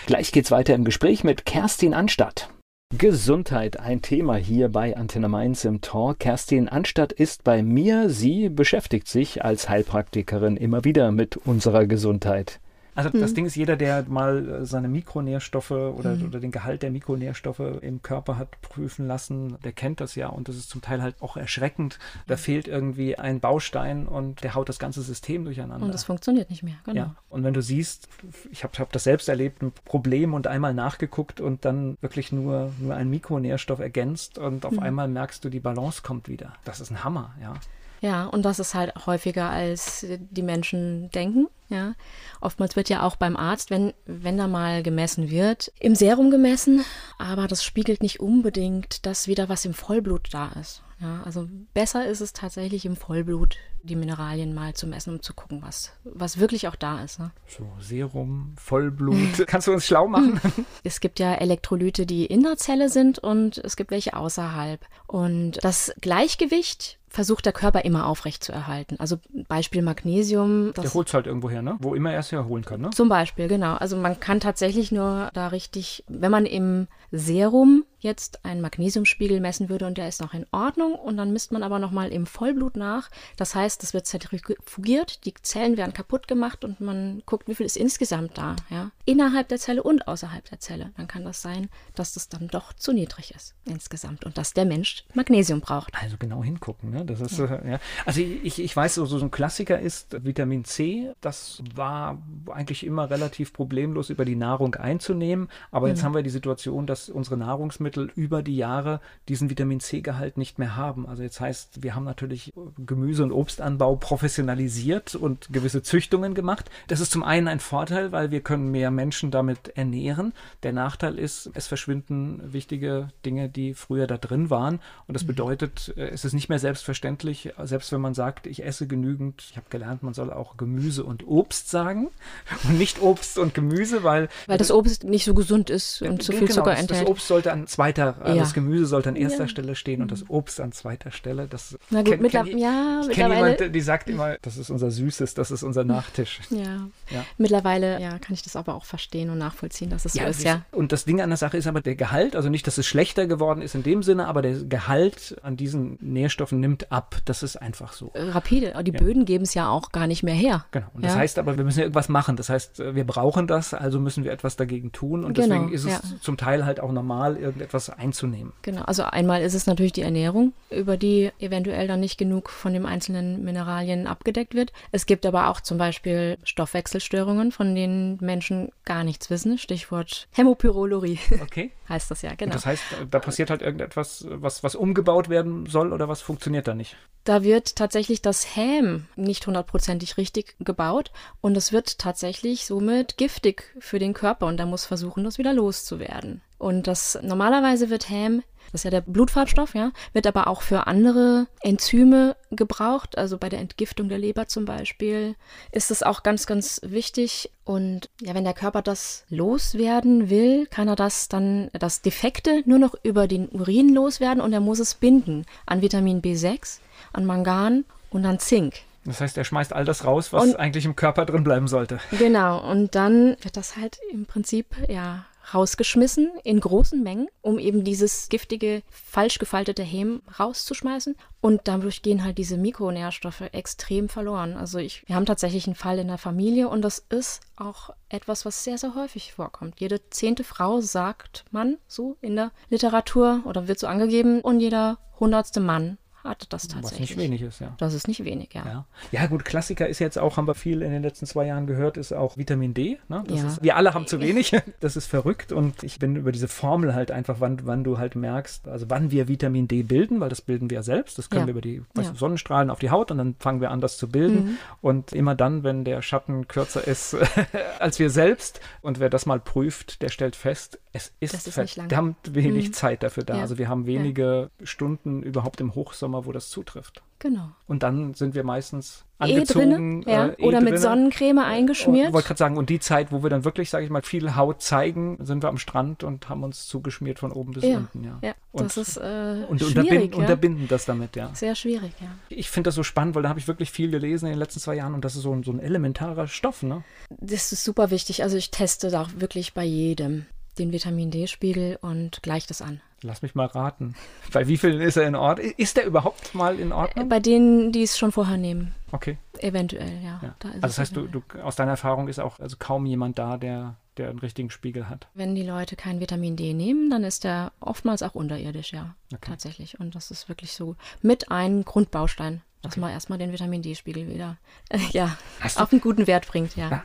Gleich geht's weiter im Gespräch mit Kerstin Anstatt. Gesundheit, ein Thema hier bei Antenne Mainz im Talk. Kerstin Anstatt ist bei mir. Sie beschäftigt sich als Heilpraktikerin immer wieder mit unserer Gesundheit. Also mhm. das Ding ist, jeder, der mal äh, seine Mikronährstoffe oder, mhm. oder den Gehalt der Mikronährstoffe im Körper hat prüfen lassen, der kennt das ja und das ist zum Teil halt auch erschreckend. Da mhm. fehlt irgendwie ein Baustein und der haut das ganze System durcheinander. Und das funktioniert nicht mehr, genau. Ja. Und wenn du siehst, ich habe hab das selbst erlebt, ein Problem und einmal nachgeguckt und dann wirklich nur, nur ein Mikronährstoff ergänzt und auf mhm. einmal merkst du, die Balance kommt wieder. Das ist ein Hammer, ja. Ja, und das ist halt häufiger, als die Menschen denken. Ja, oftmals wird ja auch beim Arzt, wenn, wenn da mal gemessen wird, im Serum gemessen, aber das spiegelt nicht unbedingt, dass wieder was im Vollblut da ist. Ja, also besser ist es tatsächlich im Vollblut die Mineralien mal zu messen, um zu gucken, was, was wirklich auch da ist. Ne? So, Serum, Vollblut. [LAUGHS] Kannst du uns schlau machen? [LAUGHS] Es gibt ja Elektrolyte, die in der Zelle sind und es gibt welche außerhalb. Und das Gleichgewicht versucht der Körper immer aufrecht zu erhalten. Also Beispiel Magnesium. Der holt es halt irgendwo her, ne? Wo immer er es herholen kann, ne? Zum Beispiel, genau. Also man kann tatsächlich nur da richtig, wenn man im Serum jetzt einen Magnesiumspiegel messen würde und der ist noch in Ordnung und dann misst man aber nochmal im Vollblut nach. Das heißt, das wird zentrifugiert, die Zellen werden kaputt gemacht und man guckt, wie viel ist insgesamt da, ja. innerhalb der Zelle und außerhalb der Zelle. Dann kann das sein, dass das dann doch zu niedrig ist insgesamt und dass der Mensch Magnesium braucht. Also genau hingucken. Ne? Das ist, ja. Äh, ja. Also ich, ich weiß, so, so ein Klassiker ist Vitamin C. Das war eigentlich immer relativ problemlos über die Nahrung einzunehmen. Aber mhm. jetzt haben wir die Situation, dass unsere Nahrungsmittel über die Jahre diesen Vitamin C-Gehalt nicht mehr haben. Also jetzt heißt, wir haben natürlich Gemüse- und Obstanbau professionalisiert und gewisse Züchtungen gemacht. Das ist zum einen ein Vorteil, weil wir können mehr Menschen damit ernähren. Der Nachteil ist, es verschwinden wichtige Dinge, die früher da drin waren. Und das mhm. bedeutet, äh, es ist nicht mehr selbstverständlich, selbst wenn man sagt, ich esse genügend. Ich habe gelernt, man soll auch Gemüse und Obst sagen [LAUGHS] und nicht Obst und Gemüse, weil weil das Obst nicht so gesund ist und zu viel genau, Zucker enthält. Das Obst sollte an zweiter, ja. das Gemüse sollte an erster ja. Stelle stehen und das mhm. Obst an zweiter Stelle. Das Na gut, kenn, mittler kenn, ja, ich kenne jemand, die sagt immer, das ist unser Süßes, das ist unser Nachtisch. [LAUGHS] Ja. ja. Mittlerweile ja, kann ich das aber auch verstehen und nachvollziehen, dass es so ist, ja. Und das Ding an der Sache ist aber der Gehalt, also nicht, dass es schlechter geworden ist in dem Sinne, aber der Gehalt an diesen Nährstoffen nimmt ab. Das ist einfach so. Äh, rapide. Die Böden geben es ja auch gar nicht mehr her. Genau. Und das heißt aber, wir müssen ja irgendwas machen. Das heißt, wir brauchen das, also müssen wir etwas dagegen tun. Und genau. deswegen ist es zum Teil halt auch normal, irgendetwas einzunehmen. Genau. Also einmal ist es natürlich die Ernährung, über die eventuell dann nicht genug von den einzelnen Mineralien abgedeckt wird. Es gibt aber auch zum Beispiel Stoffwechselstörungen, von denen Menschen gar nichts wissen. Stichwort Hämopyrolurie. [LAUGHS] Okay. heißt das ja, genau. Und das heißt, da passiert halt irgendetwas, was, was umgebaut werden soll oder was funktioniert da nicht? Da wird tatsächlich das Häm nicht hundertprozentig richtig gebaut und es wird tatsächlich somit giftig für den Körper und da muss versuchen, das wieder loszuwerden. Und das normalerweise wird Häm das ist ja der Blutfarbstoff, ja, wird aber auch für andere Enzyme gebraucht. Also bei der Entgiftung der Leber zum Beispiel ist es auch ganz, ganz wichtig. Und ja, wenn der Körper das loswerden will, kann er das dann, das Defekte nur noch über den Urin loswerden und er muss es binden an Vitamin B6, an Mangan und an Zink. Das heißt, er schmeißt all das raus, was und, eigentlich im Körper drin bleiben sollte. Genau, und dann wird das halt im Prinzip, ja, rausgeschmissen in großen Mengen, um eben dieses giftige, falsch gefaltete Häm rauszuschmeißen. Und dadurch gehen halt diese Mikronährstoffe extrem verloren. Also ich, wir haben tatsächlich einen Fall in der Familie und das ist auch etwas, was sehr, sehr häufig vorkommt. Jede zehnte Frau sagt man so in der Literatur oder wird so angegeben und jeder hundertste Mann hat das tatsächlich. Was nicht wenig ist, ja. Das ist nicht wenig, ja. Ja, ja gut, Klassiker ist jetzt auch, haben wir viel in den letzten zwei Jahren gehört, ist auch Vitamin D. Ne? Ja. Ist, wir alle haben zu [LAUGHS] wenig. Das ist verrückt und ich bin über diese Formel halt einfach, wann, wann du halt merkst, also wann wir Vitamin D bilden, weil das bilden wir ja selbst. Das können ja. wir über die du, Sonnenstrahlen auf die Haut und dann fangen wir an, das zu bilden. Mhm. Und immer dann, wenn der Schatten kürzer ist [LAUGHS] als wir selbst und wer das mal prüft, der stellt fest, es ist, ist verdammt wenig mhm. Zeit dafür da. Also wir haben wenige Stunden überhaupt im Hochsommer Sommer, wo das zutrifft. Genau. Und dann sind wir meistens angezogen. E drinne, ja. äh, Oder mit Sonnencreme eingeschmiert. Ich wollte gerade sagen, und die Zeit, wo wir dann wirklich, sage ich mal, viel Haut zeigen, sind wir am Strand und haben uns zugeschmiert von oben bis ja. unten. Ja, ja und, das ist äh, und schwierig, unterbinden, ja. unterbinden das damit, ja. Sehr schwierig, ja. Ich finde das so spannend, weil da habe ich wirklich viel gelesen in den letzten zwei Jahren und das ist so ein, so ein elementarer Stoff, ne? Das ist super wichtig. Also ich teste da auch wirklich bei jedem den Vitamin D-Spiegel und gleiche das an. Lass mich mal raten. Bei wie vielen ist er in Ordnung? Ist er überhaupt mal in Ordnung? Bei denen, die es schon vorher nehmen. Okay. Eventuell, ja. ja. Da also das heißt, du, du, aus deiner Erfahrung ist auch also kaum jemand da, der, der einen richtigen Spiegel hat. Wenn die Leute kein Vitamin D nehmen, dann ist er oftmals auch unterirdisch, ja. Okay. Tatsächlich. Und das ist wirklich so mit einem Grundbaustein dass okay. man erstmal den Vitamin D-Spiegel wieder äh, [LAUGHS] ja, auf einen guten Wert bringt. Ja.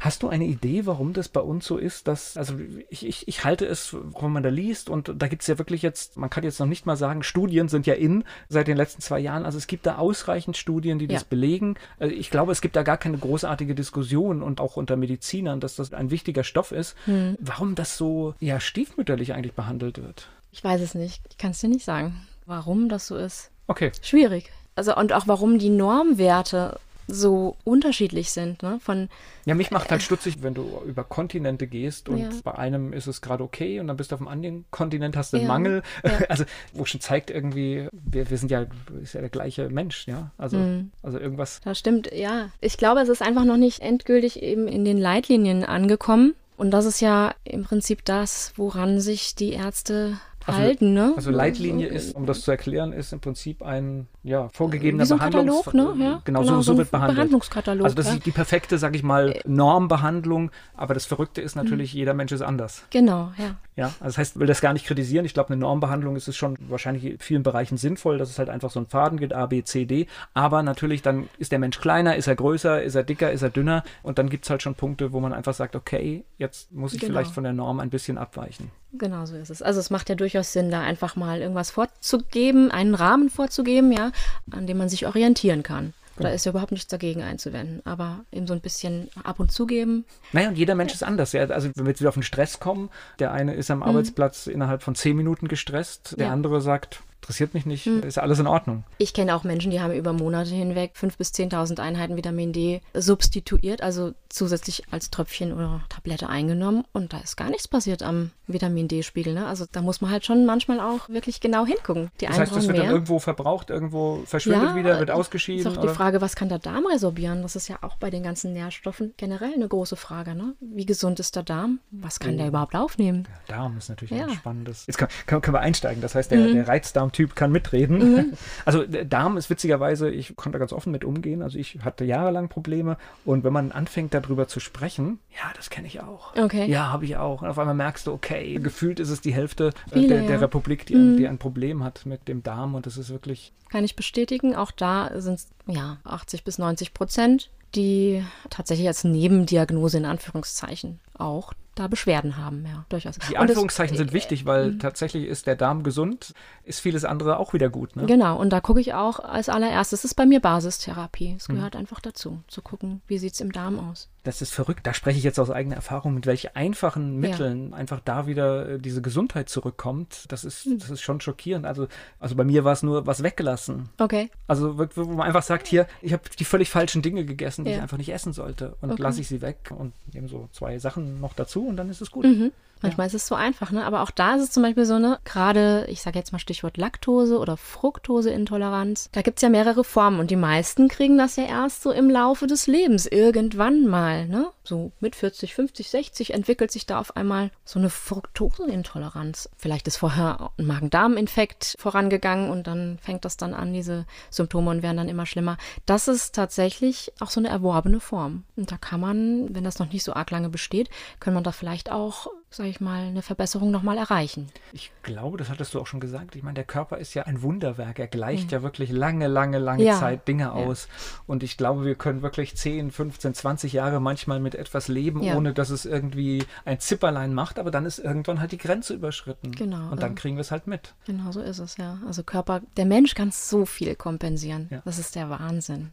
Hast du eine Idee, warum das bei uns so ist, dass, also ich, ich, ich halte es, wenn man da liest, und da gibt es ja wirklich jetzt, man kann jetzt noch nicht mal sagen, Studien sind ja in seit den letzten zwei Jahren, also es gibt da ausreichend Studien, die ja. das belegen. Also ich glaube, es gibt da gar keine großartige Diskussion und auch unter Medizinern, dass das ein wichtiger Stoff ist. Hm. Warum das so ja stiefmütterlich eigentlich behandelt wird? Ich weiß es nicht. Ich kann es dir nicht sagen, warum das so ist. Okay. Schwierig. Also und auch warum die Normwerte so unterschiedlich sind. Ne? Von, ja, mich macht halt stutzig, wenn du über Kontinente gehst und ja. bei einem ist es gerade okay und dann bist du auf dem anderen Kontinent, hast du einen ja. Mangel. Ja. [LAUGHS] Also, wo schon zeigt irgendwie, wir, wir sind ja, ist ja der gleiche Mensch, ja. Also, mhm. also irgendwas. Das stimmt, ja. Ich glaube, es ist einfach noch nicht endgültig eben in den Leitlinien angekommen. Und das ist ja im Prinzip das, woran sich die Ärzte halten. Ne? Also Leitlinie ist, um das zu erklären, ist im Prinzip ein ja, vorgegebener Wie so ein Behandlungs Katalog, ne? Ja, genau, genau, so, so so wird behandelt. Behandlungskatalog. Also das ja. ist die perfekte, sag ich mal, Normbehandlung. Aber das Verrückte ist natürlich, Mhm. jeder Mensch ist anders. Genau, ja. Ja, also das heißt, ich will das gar nicht kritisieren. Ich glaube, eine Normbehandlung ist es schon wahrscheinlich in vielen Bereichen sinnvoll, dass es halt einfach so einen Faden gibt, A, B, C, D. Aber natürlich, dann ist der Mensch kleiner, ist er größer, ist er dicker, ist er dünner. Und dann gibt es halt schon Punkte, wo man einfach sagt, okay, jetzt muss ich Genau. vielleicht von der Norm ein bisschen abweichen. Genau so ist es. Also es macht ja durchaus Sinn, da einfach mal irgendwas vorzugeben, einen Rahmen vorzugeben, ja, an dem man sich orientieren kann. Da ist ja überhaupt nichts dagegen einzuwenden. Aber eben so ein bisschen ab und zu geben. Naja, und jeder Mensch ist anders. Ja. Also wenn wir jetzt wieder auf den Stress kommen, der eine ist am Arbeitsplatz innerhalb von zehn Minuten gestresst, der Ja. andere sagt, interessiert mich nicht, ist alles in Ordnung. Ich kenne auch Menschen, die haben über Monate hinweg 5.000 bis 10.000 Einheiten Vitamin D substituiert, also zusätzlich als Tröpfchen oder Tablette eingenommen. Und da ist gar nichts passiert am Vitamin D-Spiegel. Ne? Also da muss man halt schon manchmal auch wirklich genau hingucken. Die Das heißt, das wird dann mehr. irgendwo verbraucht, irgendwo verschwindet Ja, wieder, wird Ist ausgeschieden. auch die oder? Frage, was kann der Darm resorbieren? Das ist ja auch bei den ganzen Nährstoffen generell eine große Frage. Ne? Wie gesund ist der Darm? Was kann der überhaupt aufnehmen? Darm ist natürlich Ja. Mhm. ein spannendes. Jetzt kann, können wir einsteigen. Das heißt, der, der Reizdarm-Typ kann mitreden. [LAUGHS] Also der Darm ist witzigerweise, ich konnte da ganz offen mit umgehen. Also ich hatte jahrelang Probleme. Und wenn man anfängt, darüber zu sprechen, ja, das kenne ich auch. Okay. Ja, habe ich auch. Und auf einmal merkst du, okay, gefühlt ist es die Hälfte äh, Viele, der, ja. Mhm. der Republik, die, ein, die ein Problem hat mit dem Darm. Und das ist wirklich Kann ich bestätigen. Auch da sind es ja 80 bis 90 Prozent, die tatsächlich als Nebendiagnose in Anführungszeichen auch da Beschwerden haben. Ja, durchaus. Die Und das- Anführungszeichen sind wichtig, weil Mhm. tatsächlich ist der Darm gesund, ist vieles andere auch wieder gut. Ne? Genau, und da gucke ich auch als allererstes, das ist bei mir Basistherapie. Mhm. Es gehört einfach dazu, zu gucken, wie sieht es im Darm aus. Das ist verrückt. Da spreche ich jetzt aus eigener Erfahrung, mit welch einfachen Mitteln einfach da wieder äh, diese Gesundheit zurückkommt. Das ist, Hm. das ist schon schockierend. Also, also bei mir war es nur was weggelassen. Okay. Also wo wo man einfach sagt, hier, ich habe die völlig falschen Dinge gegessen, die Ja. ich einfach nicht essen sollte. Und Okay. lasse ich sie weg und nehme so zwei Sachen noch dazu und dann ist es gut. Mhm. Manchmal ist es so einfach, ne? Aber auch da ist es zum Beispiel so eine, gerade, ich sage jetzt mal Stichwort Laktose oder Fructoseintoleranz. Da gibt es ja mehrere Formen und die meisten kriegen das ja erst so im Laufe des Lebens irgendwann mal, ne? So mit 40, 50, 60 entwickelt sich da auf einmal so eine Fructoseintoleranz. Vielleicht ist vorher ein Magen-Darm-Infekt vorangegangen und dann fängt das dann an, diese Symptome und werden dann immer schlimmer. Das ist tatsächlich auch so eine erworbene Form. Und da kann man, wenn das noch nicht so arg lange besteht, kann man da vielleicht auch, sage ich mal, eine Verbesserung nochmal erreichen. Ich glaube, das hattest du auch schon gesagt. Ich meine, der Körper ist ja ein Wunderwerk. Er gleicht ja wirklich lange, lange, lange Mhm. Ja. Zeit Dinge aus. Und ich glaube, wir können wirklich 10, 15, 20 Jahre manchmal mit etwas leben, Ja. ohne dass es irgendwie ein Zipperlein macht. Aber dann ist irgendwann halt die Grenze überschritten. Genau, Und dann kriegen wir es halt mit. Genau so ist es, ja. Also Körper, der Mensch kann so viel kompensieren. Ja. Das ist der Wahnsinn.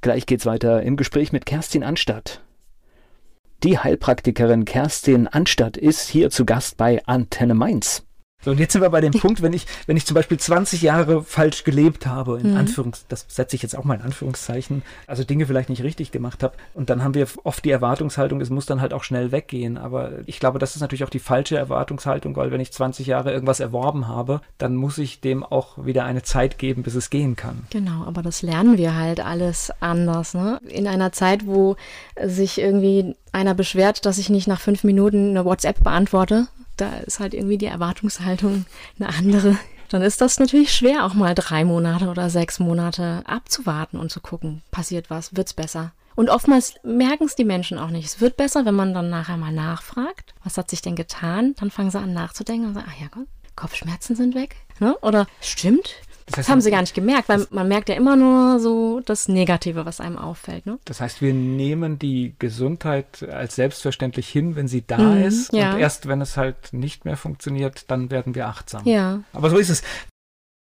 Gleich geht's weiter im Gespräch mit Kerstin Anstatt. Die Heilpraktikerin Kerstin Anstatt ist hier zu Gast bei Antenne Mainz. So, und jetzt sind wir bei dem Punkt, wenn ich, wenn ich zum Beispiel 20 Jahre falsch gelebt habe, in Mhm. Anführungs, das setze ich jetzt auch mal in Anführungszeichen, also Dinge vielleicht nicht richtig gemacht habe. Und dann haben wir oft die Erwartungshaltung, es muss dann halt auch schnell weggehen. Aber ich glaube, das ist natürlich auch die falsche Erwartungshaltung, weil wenn ich 20 Jahre irgendwas erworben habe, dann muss ich dem auch wieder eine Zeit geben, bis es gehen kann. Genau, aber das lernen wir halt alles anders. Ne? In einer Zeit, wo sich irgendwie einer beschwert, dass ich nicht nach fünf Minuten eine WhatsApp beantworte, da ist halt irgendwie die Erwartungshaltung eine andere. Dann ist das natürlich schwer, auch mal drei Monate oder sechs Monate abzuwarten und zu gucken, passiert was, wird's besser. Und oftmals merken es die Menschen auch nicht. Es wird besser, wenn man dann nachher mal nachfragt, was hat sich denn getan? Dann fangen sie an nachzudenken und sagen, ach ja, Gott, Kopfschmerzen sind weg. Ne? Oder stimmt, Das das, heißt, haben sie gar nicht gemerkt, weil man merkt ja immer nur so das Negative, was einem auffällt. Ne? Das heißt, wir nehmen die Gesundheit als selbstverständlich hin, wenn sie da Mhm, ist. ja. Und erst wenn es halt nicht mehr funktioniert, dann werden wir achtsam. Ja, Aber so ist es.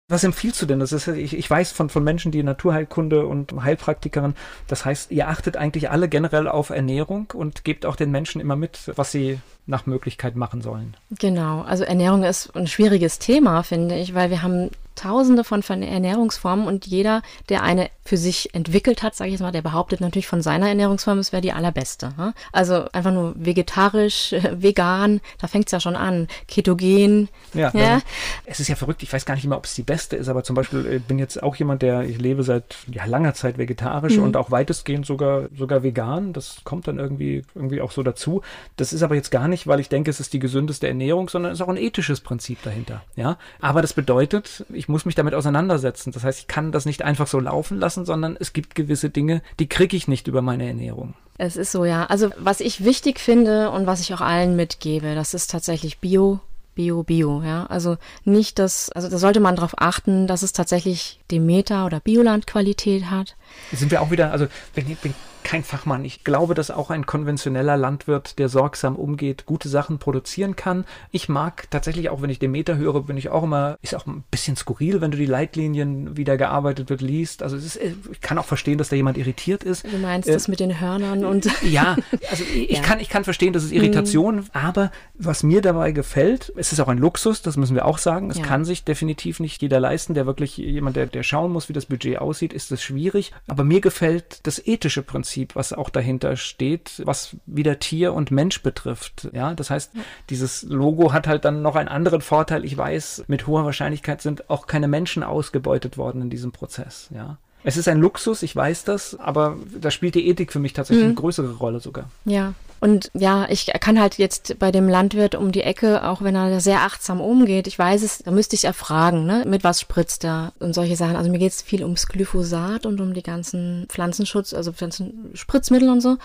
Was empfiehlst du denn? Das ist, ich, ich weiß von, von Menschen, die Naturheilkunde und Heilpraktikerin, das heißt, ihr achtet eigentlich alle generell auf Ernährung und gebt auch den Menschen immer mit, was sie nach Möglichkeit machen sollen. genau. Also Ernährung ist ein schwieriges Thema, finde ich, weil wir haben tausende von, Ernährungsformen und jeder, der eine für sich entwickelt hat, sage ich jetzt mal, der behauptet natürlich von seiner Ernährungsform, es wäre die allerbeste. Ne? Also einfach nur vegetarisch, [LAUGHS] vegan, da fängt es ja schon an. Ketogen. Ja, ja. es ist ja verrückt, ich weiß gar nicht immer, ob es die beste ist, aber zum Beispiel ich äh, bin jetzt auch jemand, der, ich lebe seit ja, langer Zeit vegetarisch mhm. und auch weitestgehend sogar, sogar vegan. Das kommt dann irgendwie, irgendwie auch so dazu. Das ist aber jetzt gar nicht, weil ich denke, es ist die gesündeste Ernährung, sondern es ist auch ein ethisches Prinzip dahinter. Ja, aber das bedeutet, ich muss mich damit auseinandersetzen. Das heißt, ich kann das nicht einfach so laufen lassen lassen, sondern es gibt gewisse Dinge, die kriege ich nicht über meine Ernährung. Es ist so, ja. Also was ich wichtig finde und was ich auch allen mitgebe, das ist tatsächlich Bio, Bio, Bio, ja. Also nicht das, also da sollte man darauf achten, dass es tatsächlich Demeter- oder Biolandqualität hat. Sind wir auch wieder, also wenn, wenn kein Fachmann. Ich glaube, dass auch ein konventioneller Landwirt, der sorgsam umgeht, gute Sachen produzieren kann. Ich mag tatsächlich, auch wenn ich den Meter höre, bin ich auch immer, ist auch ein bisschen skurril, wenn du die Leitlinien, wie da gearbeitet wird, liest. Also ist, ich kann auch verstehen, dass da jemand irritiert ist. Du meinst äh, das mit den Hörnern und. [LAUGHS] Ja, also [LAUGHS] ich, ja. kann, ich kann verstehen, dass es Irritation, mhm. aber was mir dabei gefällt, es ist auch ein Luxus, das müssen wir auch sagen. Es ja. kann sich definitiv nicht jeder leisten, der wirklich jemand, der, der schauen muss, wie das Budget aussieht, ist es schwierig. Aber mir gefällt das ethische Prinzip Prinzip, was auch dahinter steht, was wieder Tier und Mensch betrifft. Ja, das heißt, dieses Logo hat halt dann noch einen anderen Vorteil. Ich weiß, mit hoher Wahrscheinlichkeit sind auch keine Menschen ausgebeutet worden in diesem Prozess. Ja. Es ist ein Luxus, ich weiß das, aber da spielt die Ethik für mich tatsächlich mhm. eine größere Rolle sogar. Ja, und ja, ich kann halt jetzt bei dem Landwirt um die Ecke, auch wenn er sehr achtsam umgeht, ich weiß es, da müsste ich erfragen, ne, mit was spritzt er und solche Sachen. Also mir geht es viel ums Glyphosat und um die ganzen Pflanzenschutz, also Pflanzenspritzmittel und so,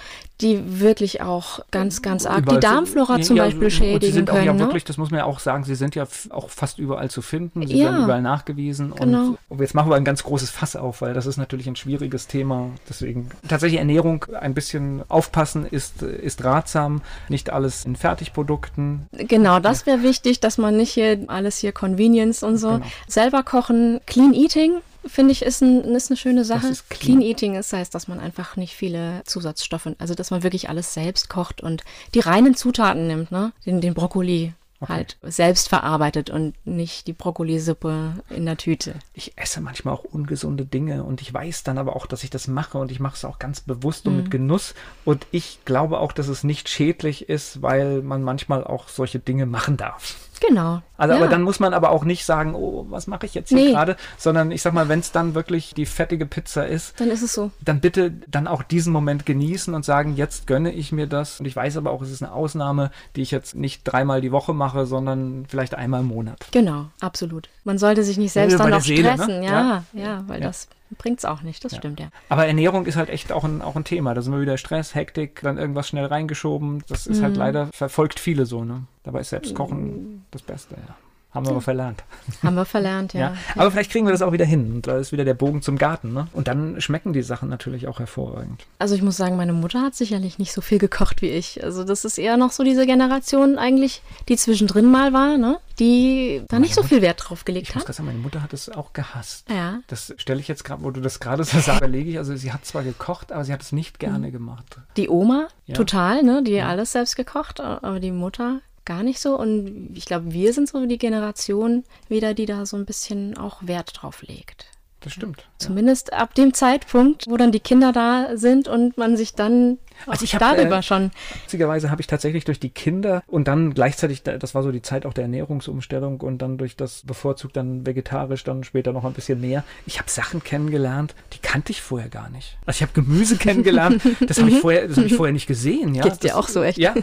die wirklich auch ganz, ganz arg überall die Darmflora zum ja, Beispiel schädigen sie sind auch können. Ja, ne? wirklich, das muss man ja auch sagen, sie sind ja auch fast überall zu finden, sie ja, werden überall nachgewiesen. Genau. Und jetzt machen wir ein ganz großes Fass auf, weil das ist natürlich ein schwieriges Thema. Deswegen tatsächlich Ernährung ein bisschen aufpassen ist, ist ratsam, nicht alles in Fertigprodukten. Genau, das wäre wichtig, dass man nicht hier alles hier Convenience und so. Genau. Selber kochen, Clean Eating, finde ich, ist, ein, ist, eine schöne Sache. Clean. Eating ist, heißt, dass man einfach nicht viele Zusatzstoffe, also dass man wirklich alles selbst kocht und die reinen Zutaten nimmt, ne? Den, den Brokkoli Okay. halt selbst verarbeitet und nicht die Brokkolisuppe in der Tüte. Ich esse manchmal auch ungesunde Dinge und ich weiß dann aber auch, dass ich das mache und ich mache es auch ganz bewusst und mhm. mit Genuss. Und ich glaube auch, dass es nicht schädlich ist, weil man manchmal auch solche Dinge machen darf. Genau. Also, ja. aber dann muss man aber auch nicht sagen, oh, was mache ich jetzt hier nee. gerade, sondern ich sag mal, wenn es dann wirklich die fettige Pizza ist, dann ist es so. Dann bitte dann auch diesen Moment genießen und sagen, jetzt gönne ich mir das. Und ich weiß aber auch, es ist eine Ausnahme, die ich jetzt nicht dreimal die Woche mache, sondern vielleicht einmal im Monat. Genau, absolut. Man sollte sich nicht selbst ja, dann noch Seele, ne? stressen, ne? ja, ja, ja, weil das bringt es auch nicht, das ja. stimmt ja. Aber Ernährung ist halt echt auch ein, auch ein Thema. Da sind wir wieder Stress, Hektik, dann irgendwas schnell reingeschoben. Das ist halt mhm. halt leider, verfolgt viele so, ne? Dabei ist Selbstkochen mhm. das Beste, ja. Haben wir aber verlernt. Haben wir verlernt, ja. [LAUGHS] ja. Aber vielleicht kriegen wir das auch wieder hin. Und da ist wieder der Bogen zum Garten. Ne? Und dann schmecken die Sachen natürlich auch hervorragend. Also ich muss sagen, meine Mutter hat sicherlich nicht so viel gekocht wie ich. Also das ist eher noch so diese Generation eigentlich, die zwischendrin mal war, ne? die da nicht so viel Wert drauf gelegt ich hat. Ich muss sagen, meine Mutter hat es auch gehasst. Ja. Das stelle ich jetzt gerade, wo du das gerade so sagst, lege ich. Also sie hat zwar gekocht, aber sie hat es nicht gerne mhm. gemacht. Die Oma, ja. total, ne? Die ja. alles selbst gekocht, aber die Mutter gar nicht so. Und ich glaube, wir sind so die Generation wieder, die da so ein bisschen auch Wert drauf legt. Das stimmt. Zumindest ab dem Zeitpunkt, wo dann die Kinder da sind und man sich dann also ich hab, darüber äh, schon. Witzigerweise habe ich tatsächlich durch die Kinder und dann gleichzeitig, das war so die Zeit auch der Ernährungsumstellung und dann durch das bevorzugt dann vegetarisch, dann später noch ein bisschen mehr. Ich habe Sachen kennengelernt, die kannte ich vorher gar nicht. Also ich habe Gemüse [LAUGHS] kennengelernt, das habe ich vorher, das habe ich vorher nicht gesehen. Ja, Geht's dir auch so echt? Ja.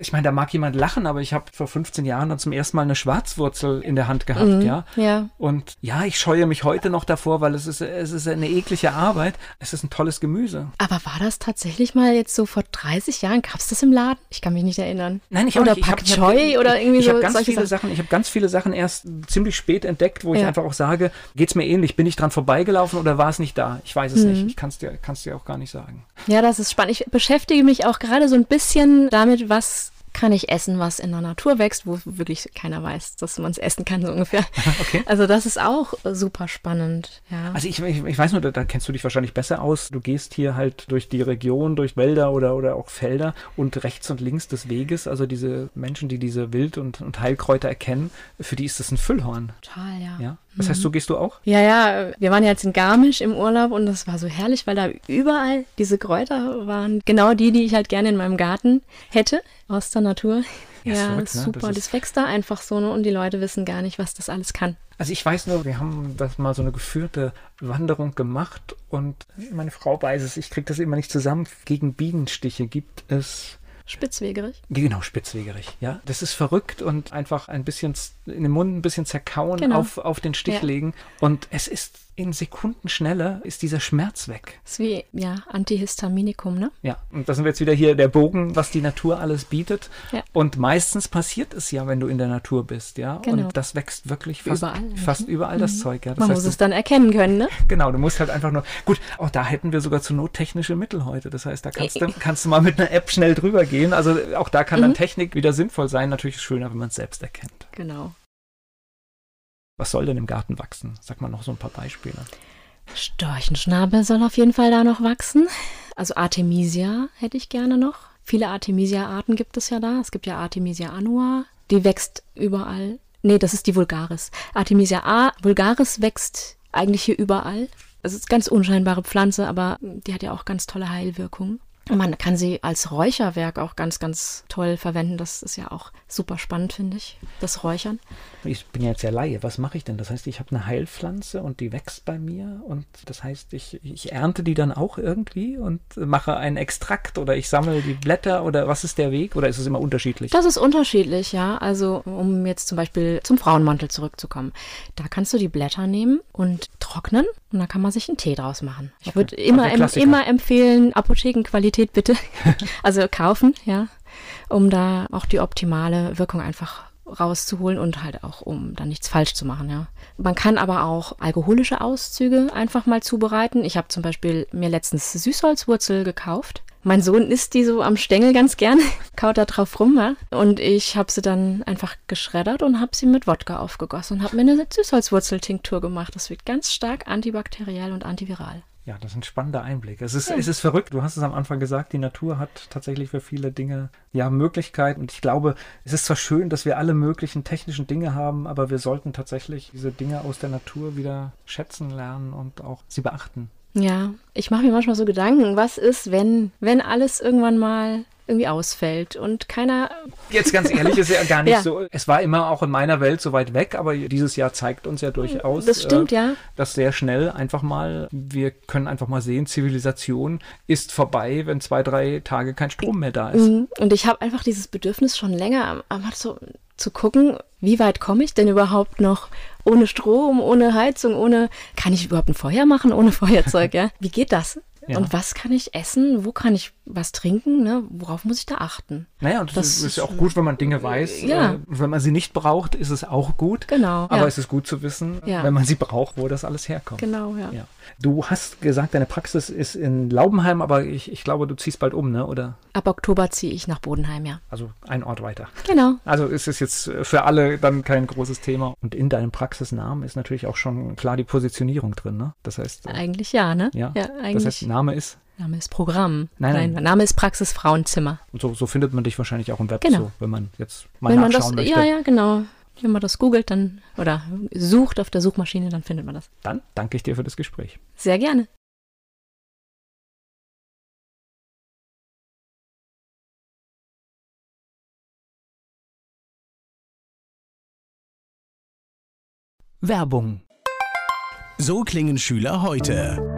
Ich meine, da mag jemand lachen, aber ich habe vor 15 Jahren dann zum ersten Mal eine Schwarzwurzel in der Hand gehabt, mhm, ja. Ja. Und ja, ich scheue mich heute noch davor, weil es ist, es ist eine eklige Arbeit. Es ist ein tolles Gemüse. Aber war das tatsächlich mal jetzt so vor 30 Jahren gab es das im Laden? Ich kann mich nicht erinnern. Nein, ich oder nicht. Pak Choi oder irgendwie ich so. Ich habe ganz viele Sachen. Sachen. Ich habe ganz viele Sachen erst ziemlich spät entdeckt, wo ja. ich einfach auch sage, geht es mir ähnlich? Bin ich dran vorbeigelaufen oder war es nicht da? Ich weiß es mhm. nicht. Ich kann es dir, kann's dir auch gar nicht sagen. Ja, das ist spannend. Ich beschäftige mich auch gerade so ein bisschen damit, was kann ich essen, was in der Natur wächst, wo wirklich keiner weiß, dass man es essen kann, so ungefähr. [LAUGHS] Okay. Also das ist auch super spannend, ja. Also ich, ich, ich weiß nur, da, da, kennst du dich wahrscheinlich besser aus. Du gehst hier halt durch die Region, durch Wälder oder, oder auch Felder und rechts und links des Weges, also diese Menschen, die diese Wild- und, und Heilkräuter erkennen, für die ist das ein Füllhorn. Total, ja. ja? Das heißt, so gehst du auch? Ja, ja. Wir waren ja jetzt in Garmisch im Urlaub und das war so herrlich, weil da überall diese Kräuter waren. Genau die, die ich halt gerne in meinem Garten hätte, aus der Natur. Ja, ja verrückt, ne? super. Das, das, wächst da einfach so ne? und die Leute wissen gar nicht, was das alles kann. Also ich weiß nur, wir haben das mal so eine geführte Wanderung gemacht und meine Frau weiß es, ich kriege das immer nicht zusammen. Gegen Bienenstiche gibt es Spitzwegerich? Genau, spitzwegerig, ja. Das ist verrückt und einfach ein bisschen in den Mund ein bisschen zerkauen, genau. auf, auf den Stich ja. legen. Und es ist in Sekundenschnelle ist dieser Schmerz weg. Das ist wie, ja, Antihistaminikum, ne? Ja, und da sind wir jetzt wieder hier der Bogen, was die Natur alles bietet. Ja. Und meistens passiert es ja, wenn du in der Natur bist, ja. Genau. Und das wächst wirklich fast überall, fast überall mhm. das Zeug, ja. Das Man heißt, muss es dann erkennen können, ne? [LAUGHS] Genau, du musst halt einfach nur, gut, auch da hätten wir sogar zur Not technische Mittel heute. Das heißt, da kannst du, kannst du mal mit einer App schnell drüber gehen. Also auch da kann dann mhm. Technik wieder sinnvoll sein. Natürlich ist es schöner, wenn man es selbst erkennt. Genau. Was soll denn im Garten wachsen? Sag mal noch so ein paar Beispiele. Storchenschnabel soll auf jeden Fall da noch wachsen. Also Artemisia hätte ich gerne noch. Viele Artemisia-Arten gibt es ja da. Es gibt ja Artemisia annua. Die wächst überall. Nee, das ist die Vulgaris. Artemisia A, vulgaris wächst eigentlich hier überall. Es ist eine ganz unscheinbare Pflanze, aber die hat ja auch ganz tolle Heilwirkungen. Man kann sie als Räucherwerk auch ganz, ganz toll verwenden. Das ist ja auch super spannend, finde ich, das Räuchern. Ich bin ja jetzt ja Laie. Was mache ich denn? Das heißt, ich habe eine Heilpflanze und die wächst bei mir und das heißt, ich, ich ernte die dann auch irgendwie und mache einen Extrakt oder ich sammle die Blätter oder was ist der Weg oder ist es immer unterschiedlich? Das ist unterschiedlich, ja. Also um jetzt zum Beispiel zum Frauenmantel zurückzukommen. Da kannst du die Blätter nehmen und trocknen und dann kann man sich einen Tee draus machen. Ich okay. würde immer, also immer empfehlen, Apothekenqualität bitte. [LAUGHS] also kaufen, ja, um da auch die optimale Wirkung einfach rauszuholen und halt auch, um dann nichts falsch zu machen, ja. Man kann aber auch alkoholische Auszüge einfach mal zubereiten. Ich habe zum Beispiel mir letztens Süßholzwurzel gekauft mein Sohn isst die so am Stängel ganz gerne, [LAUGHS] kaut da drauf rum, ja? Und ich habe sie dann einfach geschreddert und habe sie mit Wodka aufgegossen und habe mir eine Süßholzwurzeltinktur gemacht. Das wird ganz stark antibakteriell und antiviral. Ja, das ist ein spannender Einblick. Es ist, ja. es ist verrückt. Du hast es am Anfang gesagt, die Natur hat tatsächlich für viele Dinge ja Möglichkeiten. Und ich glaube, es ist zwar schön, dass wir alle möglichen technischen Dinge haben, aber wir sollten tatsächlich diese Dinge aus der Natur wieder schätzen lernen und auch sie beachten. Ja, ich mache mir manchmal so Gedanken, was ist, wenn, wenn alles irgendwann mal irgendwie ausfällt und keiner. Jetzt ganz ehrlich, ist ja gar nicht [LAUGHS] ja. so. Es war immer auch in meiner Welt so weit weg, aber dieses Jahr zeigt uns ja durchaus, das stimmt, äh, ja. dass sehr schnell einfach mal, wir können einfach mal sehen, Zivilisation ist vorbei, wenn zwei, drei Tage kein Strom mehr da ist. Mhm. Und ich habe einfach dieses Bedürfnis schon länger, aber so zu gucken, wie weit komme ich denn überhaupt noch ohne Strom, ohne Heizung, ohne, kann ich überhaupt ein Feuer machen ohne [LAUGHS] Feuerzeug, ja? Wie geht das? Ja. Und was kann ich essen? Wo kann ich was trinken? Ne? Worauf muss ich da achten? Naja, und das, das ist ja auch gut, wenn man Dinge weiß. Ja. Äh, wenn man sie nicht braucht, ist es auch gut. Genau. Aber ja. es ist gut zu wissen, ja. wenn man sie braucht, wo das alles herkommt. Genau, ja. ja. Du hast gesagt, deine Praxis ist in Laubenheim, aber ich, ich glaube, du ziehst bald um, ne? Oder? Ab Oktober ziehe ich nach Bodenheim, ja. Also ein Ort weiter. Genau. Also ist es jetzt für alle dann kein großes Thema. Und in deinem Praxisnamen ist natürlich auch schon klar die Positionierung drin, ne? Das heißt. Äh, eigentlich ja, ne? Ja. ja eigentlich. Das heißt, Name ist Name ist Programm. Nein, nein. nein. Name ist Praxis Frauenzimmer. Und so, so findet man dich wahrscheinlich auch im Web, genau. so, wenn man jetzt mal wenn nachschauen man das, möchte. Ja, ja, genau. Wenn man das googelt dann oder sucht auf der Suchmaschine, dann findet man das. Dann danke ich dir für das Gespräch. Sehr gerne. Werbung. So klingen Schüler heute.